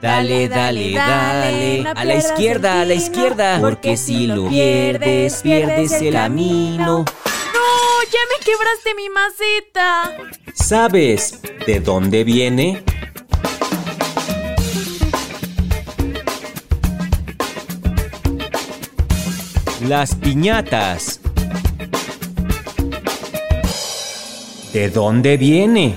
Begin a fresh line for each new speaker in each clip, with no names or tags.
Dale, dale, dale, a la izquierda, a la izquierda, porque si lo pierdes, pierdes el camino.
¡No! ¡Ya me quebraste mi maceta!
¿Sabes de dónde viene? Las piñatas. ¿De dónde viene?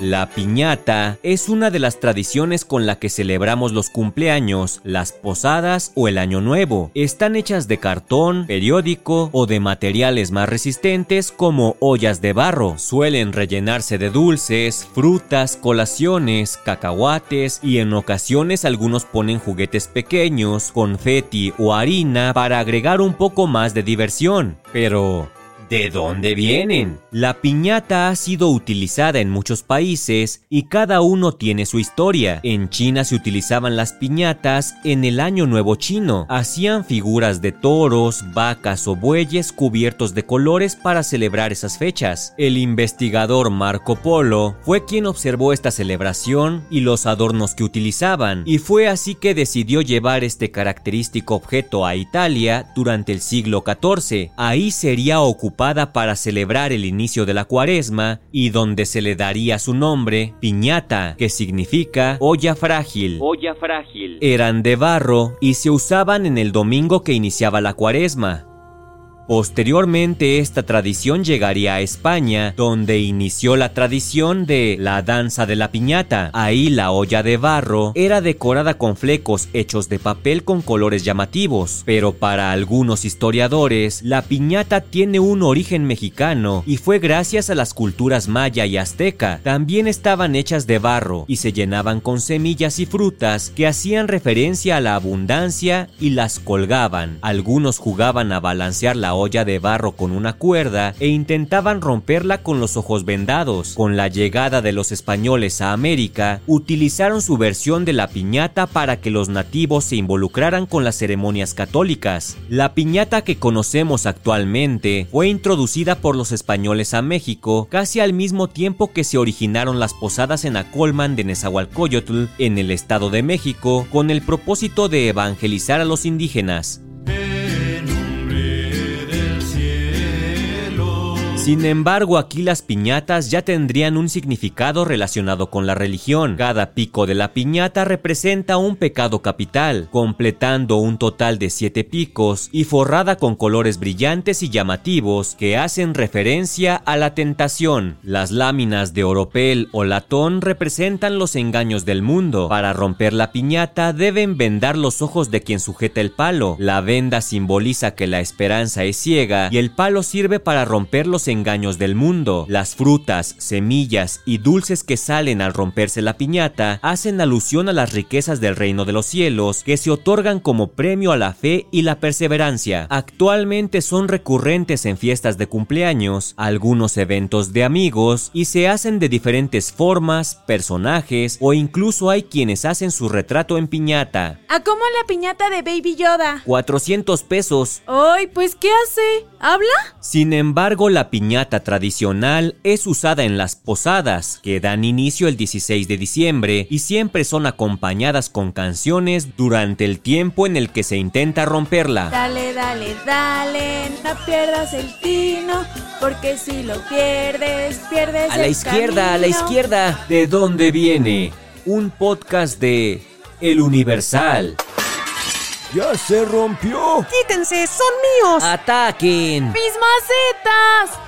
La piñata es una de las tradiciones con la que celebramos los cumpleaños, las posadas o el año nuevo. Están hechas de cartón, periódico o de materiales más resistentes como ollas de barro. Suelen rellenarse de dulces, frutas, colaciones, cacahuates y en ocasiones algunos ponen juguetes pequeños, confeti o harina para agregar un poco más de diversión. Pero, ¿De dónde vienen? La piñata ha sido utilizada en muchos países y cada uno tiene su historia. En China se utilizaban las piñatas en el Año Nuevo chino. Hacían figuras de toros, vacas o bueyes cubiertos de colores para celebrar esas fechas. El investigador Marco Polo fue quien observó esta celebración y los adornos que utilizaban, y fue así que decidió llevar este característico objeto a Italia durante el siglo XIV. Ahí sería ocupado para celebrar el inicio de la cuaresma y donde se le daría su nombre, piñata, que significa olla frágil.
Olla frágil.
Eran de barro y se usaban en el domingo que iniciaba la cuaresma. Posteriormente esta tradición llegaría a España, donde inició la tradición de la danza de la piñata. Ahí la olla de barro era decorada con flecos hechos de papel con colores llamativos, pero para algunos historiadores la piñata tiene un origen mexicano y fue gracias a las culturas maya y azteca. También estaban hechas de barro y se llenaban con semillas y frutas que hacían referencia a la abundancia y las colgaban. Algunos jugaban a balancear la olla de barro con una cuerda e intentaban romperla con los ojos vendados. Con la llegada de los españoles a América, utilizaron su versión de la piñata para que los nativos se involucraran con las ceremonias católicas. La piñata que conocemos actualmente fue introducida por los españoles a México casi al mismo tiempo que se originaron las posadas en Acolman de Nezahualcóyotl en el Estado de México con el propósito de evangelizar a los indígenas. Sin embargo, aquí las piñatas ya tendrían un significado relacionado con la religión. Cada pico de la piñata representa un pecado capital, completando un total de siete picos y forrada con colores brillantes y llamativos que hacen referencia a la tentación. Las láminas de oropel o latón representan los engaños del mundo. Para romper la piñata deben vendar los ojos de quien sujeta el palo. La venda simboliza que la esperanza es ciega y el palo sirve para romper los engaños engaños del mundo. Las frutas, semillas y dulces que salen al romperse la piñata hacen alusión a las riquezas del reino de los cielos que se otorgan como premio a la fe y la perseverancia. Actualmente son recurrentes en fiestas de cumpleaños, algunos eventos de amigos y se hacen de diferentes formas, personajes o incluso hay quienes hacen su retrato en piñata.
¿A cómo la piñata de Baby Yoda?
400 pesos.
Ay, pues ¿qué hace? ¿Habla?
Sin embargo, la piñata tradicional es usada en las posadas, que dan inicio el 16 de diciembre y siempre son acompañadas con canciones durante el tiempo en el que se intenta romperla.
Dale, dale, dale, no pierdas el tino, porque si lo pierdes, pierdes
A la
el
izquierda, a la izquierda. ¿De dónde viene? Un podcast de El Universal.
¡Ya se rompió!
¡Quítense! ¡Son míos!
¡Ataquen!
¡Mis macetas!